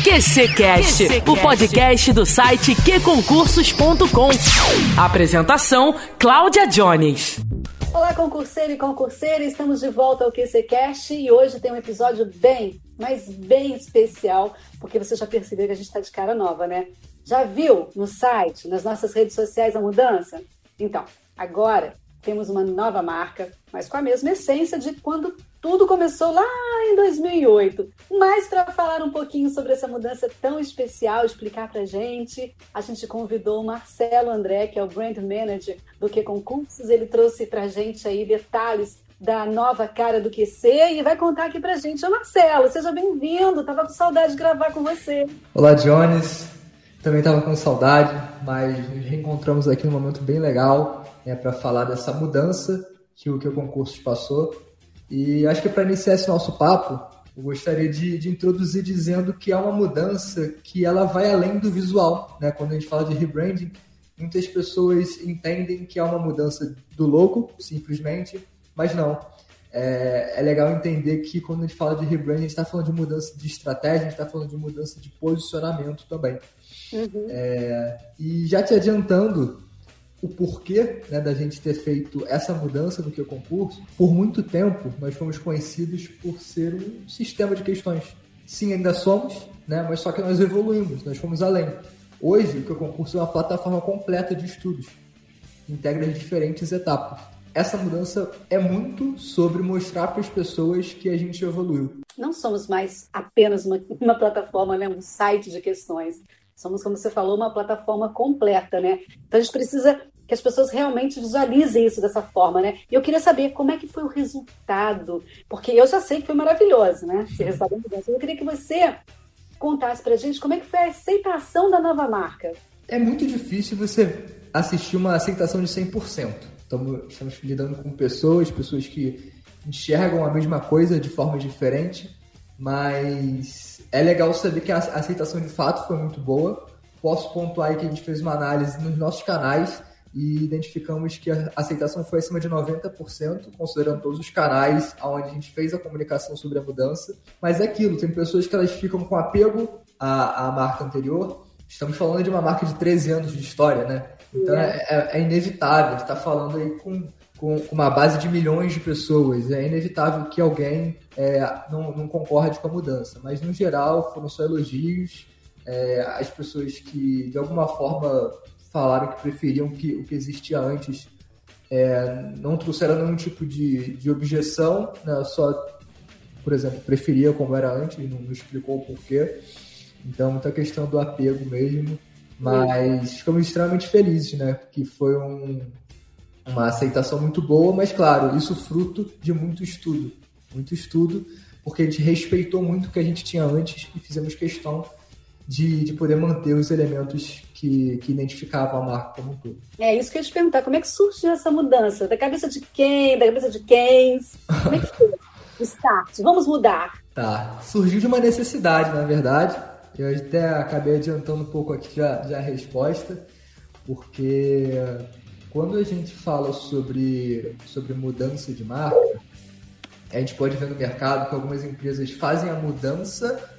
QCcast, o podcast do site qconcursos.com. Apresentação: Cláudia Jones. Olá, concurseiro e concurseira, estamos de volta ao QCcast e hoje tem um episódio bem, mas bem especial, porque você já percebeu que a gente está de cara nova, né? Já viu no site, nas nossas redes sociais a mudança? Então, agora temos uma nova marca, mas com a mesma essência de quando tudo começou lá em 2008. Mas para falar um pouquinho sobre essa mudança tão especial, explicar para gente, a gente convidou o Marcelo André, que é o Brand Manager do Que Concursos. Ele trouxe para gente aí detalhes da nova cara do QC e vai contar aqui para gente. Ô Marcelo, seja bem-vindo. Tava com saudade de gravar com você. Olá, Jones. Também estava com saudade, mas reencontramos aqui num momento bem legal né, para falar dessa mudança que o que o concurso passou. E acho que para iniciar esse nosso papo, eu gostaria de, de, introduzir dizendo que é uma mudança que ela vai além do visual. Né? Quando a gente fala de rebranding, muitas pessoas entendem que é uma mudança do logo, simplesmente, mas não. É, é legal entender que quando a gente fala de rebranding, a gente está falando de mudança de estratégia, a gente está falando de mudança de posicionamento também. Uhum. É, e já te adiantando, o porquê né, da gente ter feito essa mudança do que o concurso, por muito tempo nós fomos conhecidos por ser um sistema de questões. Sim, ainda somos, né, mas só que nós evoluímos, nós fomos além. Hoje, o que o concurso é uma plataforma completa de estudos, integra diferentes etapas. Essa mudança é muito sobre mostrar para as pessoas que a gente evoluiu. Não somos mais apenas uma, uma plataforma, né, um site de questões. Somos, como você falou, uma plataforma completa, né? Então a gente precisa que as pessoas realmente visualizem isso dessa forma, né? E eu queria saber como é que foi o resultado, porque eu já sei que foi maravilhoso, né? Esse resultado é Eu queria que você contasse pra gente como é que foi a aceitação da nova marca. É muito difícil você assistir uma aceitação de 100%. Estamos, estamos lidando com pessoas, pessoas que enxergam a mesma coisa de forma diferente, mas é legal saber que a aceitação de fato foi muito boa. Posso pontuar aí que a gente fez uma análise nos nossos canais e identificamos que a aceitação foi acima de 90%, considerando todos os canais onde a gente fez a comunicação sobre a mudança. Mas é aquilo, tem pessoas que elas ficam com apego à, à marca anterior. Estamos falando de uma marca de 13 anos de história, né? Então é, é, é inevitável, está falando aí com, com, uma base de milhões de pessoas. É inevitável que alguém é, não, não concorde com a mudança. Mas no geral foram só elogios. É, as pessoas que de alguma forma falaram que preferiam que, o que existia antes. É, não trouxeram nenhum tipo de, de objeção, né? só, por exemplo, preferia como era antes, não, não explicou o porquê. Então, muita questão do apego mesmo. Mas ficamos extremamente felizes, né? Porque foi um, uma aceitação muito boa, mas claro, isso fruto de muito estudo. Muito estudo, porque a gente respeitou muito o que a gente tinha antes e fizemos questão de, de poder manter os elementos que, que identificavam a marca como um todo. É isso que eu ia te perguntar, como é que surgiu essa mudança? Da cabeça de quem? Da cabeça de quem? Como é que foi? o start, vamos mudar. Tá, surgiu de uma necessidade, na verdade. Eu até acabei adiantando um pouco aqui já, já a resposta, porque quando a gente fala sobre, sobre mudança de marca, a gente pode ver no mercado que algumas empresas fazem a mudança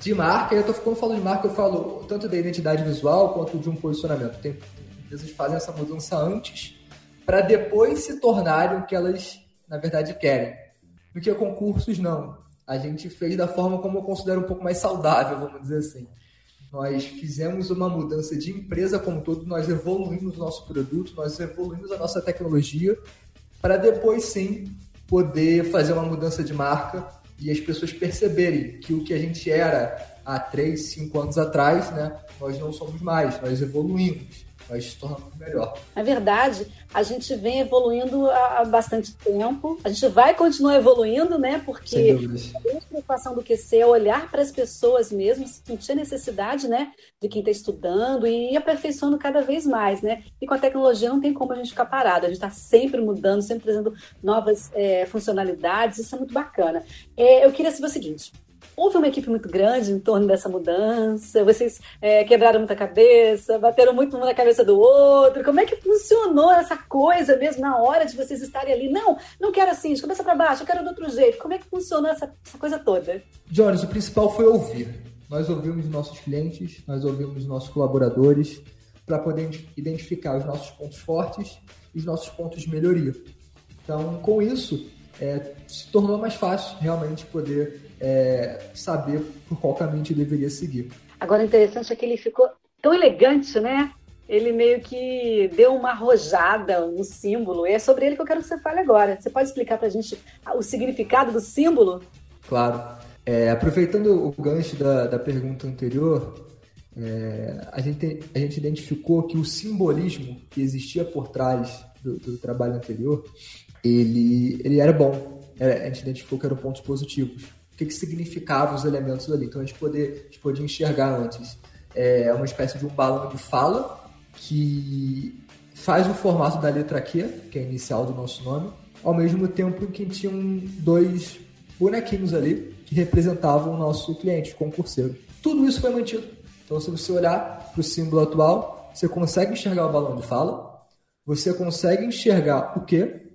de marca, eu tô, quando eu falo de marca, eu falo tanto da identidade visual quanto de um posicionamento. Tem empresas fazem essa mudança antes para depois se tornarem o que elas, na verdade, querem. Do que concursos, não. A gente fez da forma como eu considero um pouco mais saudável, vamos dizer assim. Nós fizemos uma mudança de empresa como todo, nós evoluímos o nosso produto, nós evoluímos a nossa tecnologia, para depois sim poder fazer uma mudança de marca e as pessoas perceberem que o que a gente era há três, cinco anos atrás, né, nós não somos mais, nós evoluímos vai se tornando melhor. Na verdade, a gente vem evoluindo há bastante tempo, a gente vai continuar evoluindo, né? Porque a preocupação do QC é olhar para as pessoas mesmo, sentir a necessidade, né? De quem está estudando e ir aperfeiçoando cada vez mais, né? E com a tecnologia não tem como a gente ficar parado, a gente está sempre mudando, sempre trazendo novas é, funcionalidades, isso é muito bacana. É, eu queria saber o seguinte, Houve uma equipe muito grande em torno dessa mudança? Vocês é, quebraram muita cabeça, bateram muito um na cabeça do outro? Como é que funcionou essa coisa mesmo na hora de vocês estarem ali? Não, não quero assim, de cabeça para baixo, eu quero de outro jeito. Como é que funcionou essa, essa coisa toda? Jones, o principal foi ouvir. nós ouvimos nossos clientes, nós ouvimos nossos colaboradores para poder identificar os nossos pontos fortes e os nossos pontos de melhoria. Então, com isso, é, se tornou mais fácil realmente poder é, saber por qual caminho a deveria seguir. Agora, interessante é que ele ficou tão elegante, né? Ele meio que deu uma arrojada no símbolo. E é sobre ele que eu quero que você fale agora. Você pode explicar para a gente o significado do símbolo? Claro. É, aproveitando o gancho da, da pergunta anterior, é, a, gente, a gente identificou que o simbolismo que existia por trás do, do trabalho anterior, ele, ele era bom. Era, a gente identificou que eram pontos positivos. Que, que significavam os elementos ali? Então a gente, poder, a gente podia enxergar antes. É uma espécie de um balão de fala que faz o formato da letra Q, que é a inicial do nosso nome, ao mesmo tempo que tinham dois bonequinhos ali que representavam o nosso cliente, o concurseiro. Tudo isso foi mantido. Então, se você olhar para o símbolo atual, você consegue enxergar o balão de fala, você consegue enxergar o quê?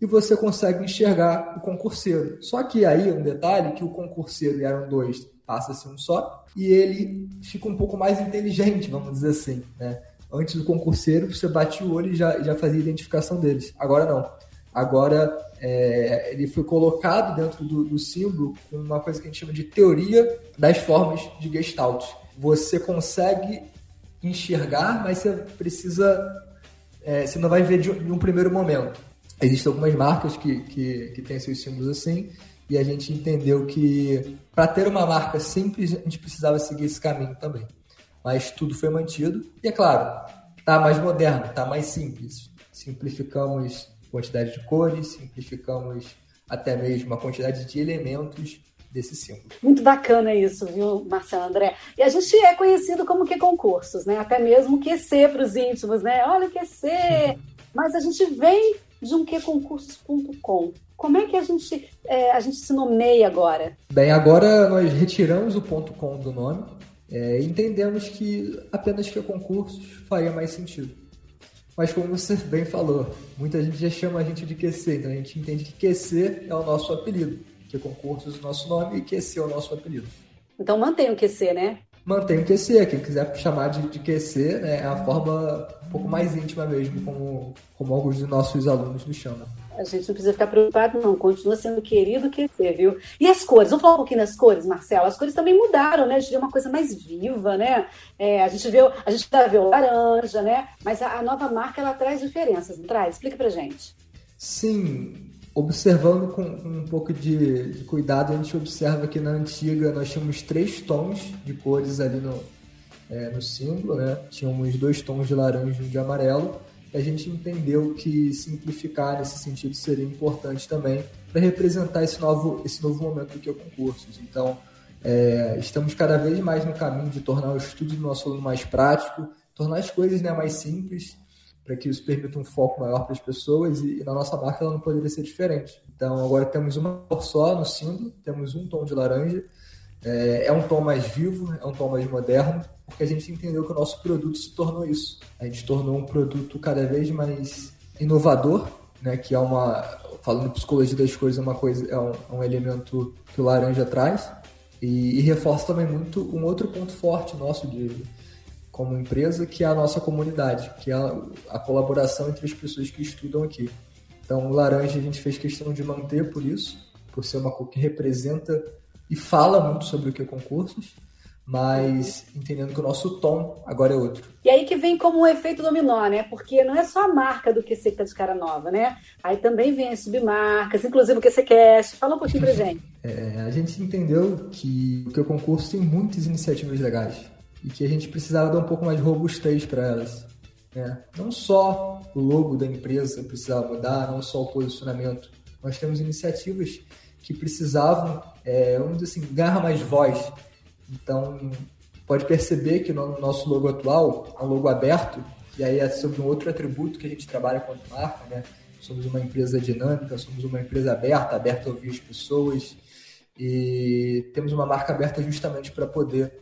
E você consegue enxergar o concurseiro. Só que aí, um detalhe, que o concurseiro eram dois, passa a ser um só, e ele fica um pouco mais inteligente, vamos dizer assim, né? Antes do concurseiro, você batia o olho e já, já fazia a identificação deles. Agora não. Agora é, ele foi colocado dentro do, do, símbolo com uma coisa que a gente chama de teoria das formas de Gestalt. Você consegue enxergar, mas você precisa. É, você não vai ver de, de um primeiro momento. Existem algumas marcas que, que, que têm seus símbolos assim, e a gente entendeu que para ter uma marca simples, a gente precisava seguir esse caminho também. Mas tudo foi mantido, e é claro, está mais moderno, está mais simples. Simplificamos quantidade de cores, simplificamos até mesmo a quantidade de elementos desse símbolo. Muito bacana isso, viu, Marcelo André? E a gente é conhecido como que concursos, né? Até mesmo QC para os íntimos, né? Olha QC! Mas a gente vem de QConcursos.com. Como é que a gente, é, a gente se nomeia agora? Bem, agora nós retiramos o ponto .com do nome é, entendemos que apenas que concursos faria mais sentido. Mas como você bem falou, muita gente já chama a gente de QC, então a gente entende que QC é o nosso apelido, que concursos é o nosso nome e QC é o nosso apelido. Então mantém o QC, né? Mantém o QC, quem quiser chamar de, de QC, né, é a forma um pouco mais íntima mesmo, como, como alguns dos nossos alunos nos chamam. A gente não precisa ficar preocupado, não. Continua sendo querido que ser, viu? E as cores? Vamos falar um pouquinho das cores, Marcelo? As cores também mudaram, né? A gente vê uma coisa mais viva, né? É, a gente vê, a gente tá vendo laranja, né? Mas a, a, nova marca, ela traz diferenças, não traz? Explica pra gente. Sim. Observando com um pouco de, de cuidado, a gente observa que na antiga nós tínhamos três tons de cores ali no, é, no símbolo, né? Tínhamos dois tons de laranja e um de amarelo a gente entendeu que simplificar nesse sentido seria importante também para representar esse novo, esse novo momento que é o concursos. Então, é, estamos cada vez mais no caminho de tornar o estudo do nosso aluno mais prático, tornar as coisas né, mais simples, para que isso permita um foco maior para as pessoas e, e, na nossa marca ela não poderia ser diferente. Então, agora temos uma cor só no símbolo, temos um tom de laranja, é, é um tom mais vivo, é um tom mais moderno, porque a gente entendeu que o nosso produto se tornou isso. A gente tornou um produto cada vez mais inovador, né, que é uma, falando de psicologia das coisas, é uma coisa, é um, é um elemento que o laranja traz, e, e, reforça também muito um outro ponto forte nosso de como empresa, que é a nossa comunidade, que é a, a colaboração entre as pessoas que estudam aqui. Então, o laranja a gente fez questão de manter por isso, por ser uma cor que representa e fala muito sobre o que é concursos, mas entendendo que o nosso tom agora é outro. E aí que vem como um efeito dominó, né? Porque não é só a marca do QC que tá de cara nova, né? Aí também vem as submarcas, inclusive o QCcast. Fala um pouquinho pra gente. é, a gente entendeu que o que o concurso tem muitas iniciativas legais e que a gente precisava dar um pouco mais de robustez para elas. Né? Não só o logo da empresa precisava mudar, não só o posicionamento. Nós temos iniciativas que precisavam, é, vamos dizer assim, ganhar mais voz então, pode perceber que no nosso logo atual é um logo aberto, e aí é sobre um outro atributo que a gente trabalha quanto marca, né? Somos uma empresa dinâmica, somos uma empresa aberta, aberta a ouvir as pessoas, e temos uma marca aberta justamente para poder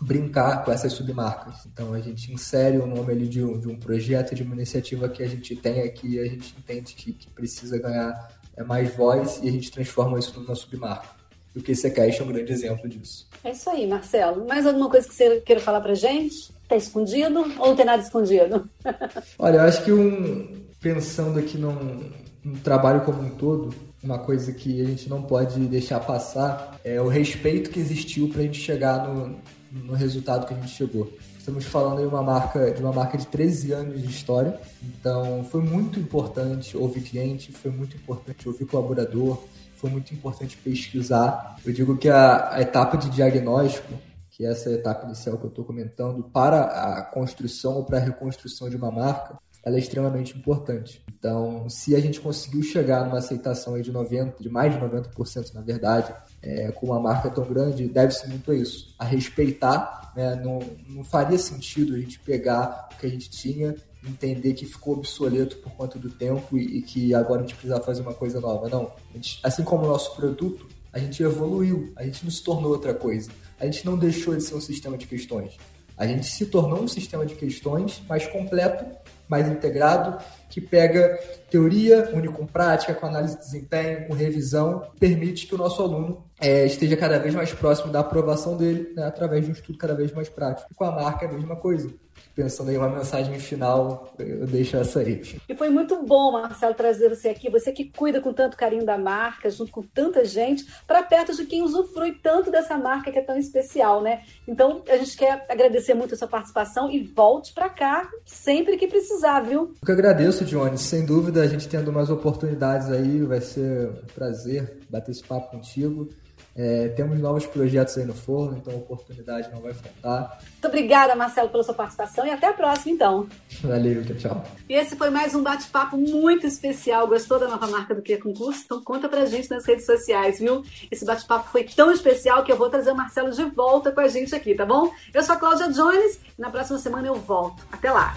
brincar com essas submarcas. Então a gente insere o nome ali de um, de um projeto, de uma iniciativa que a gente tem aqui, a gente entende que, que precisa ganhar é, mais voz e a gente transforma isso numa submarca. E o QCCast é um grande exemplo disso. É isso aí, Marcelo. Mais alguma coisa que você queira falar pra gente? Tá escondido ou não tem nada escondido? Olha, eu acho que um, pensando aqui num, num trabalho como um todo, uma coisa que a gente não pode deixar passar é o respeito que existiu para a gente chegar no, no resultado que a gente chegou. Estamos falando de uma marca de uma marca de 13 anos de história, então foi muito importante ouvir cliente, foi muito importante ouvir colaborador, foi muito importante pesquisar. Eu digo que a, a etapa de diagnóstico, que é essa etapa inicial que eu estou comentando, para a construção ou para a reconstrução de uma marca, ela é extremamente importante. Então, se a gente conseguiu chegar numa aceitação de 90, de mais de 90%, na verdade, é, com uma marca tão grande, deve-se muito a isso, a respeitar. Né? Não, não faria sentido a gente pegar o que a gente tinha, entender que ficou obsoleto por conta do tempo e, e que agora a gente precisa fazer uma coisa nova. Não, gente, assim como o nosso produto, a gente evoluiu, a gente não se tornou outra coisa. A gente não deixou de ser um sistema de questões. A gente se tornou um sistema de questões mais completo mais integrado, que pega teoria, une com prática, com análise de desempenho, com revisão, permite que o nosso aluno é, esteja cada vez mais próximo da aprovação dele, né, através de um estudo cada vez mais prático. E com a marca é a mesma coisa pensando em uma mensagem final, eu deixo essa aí. E foi muito bom, Marcelo, trazer você aqui, você que cuida com tanto carinho da marca, junto com tanta gente, para perto de quem usufrui tanto dessa marca que é tão especial, né? Então, a gente quer agradecer muito a sua participação e volte para cá sempre que precisar, viu? Eu que agradeço, Johnny. Sem dúvida, a gente tendo mais oportunidades aí, vai ser um prazer bater esse papo contigo. É, temos novos projetos aí no forno, então a oportunidade não vai faltar. Muito obrigada, Marcelo, pela sua participação e até a próxima, então. Valeu, tchau, tchau. E esse foi mais um bate-papo muito especial. Gostou da nova marca do Que Concurso? Então conta pra gente nas redes sociais, viu? Esse bate-papo foi tão especial que eu vou trazer o Marcelo de volta com a gente aqui, tá bom? Eu sou a Cláudia Jones e na próxima semana eu volto. Até lá!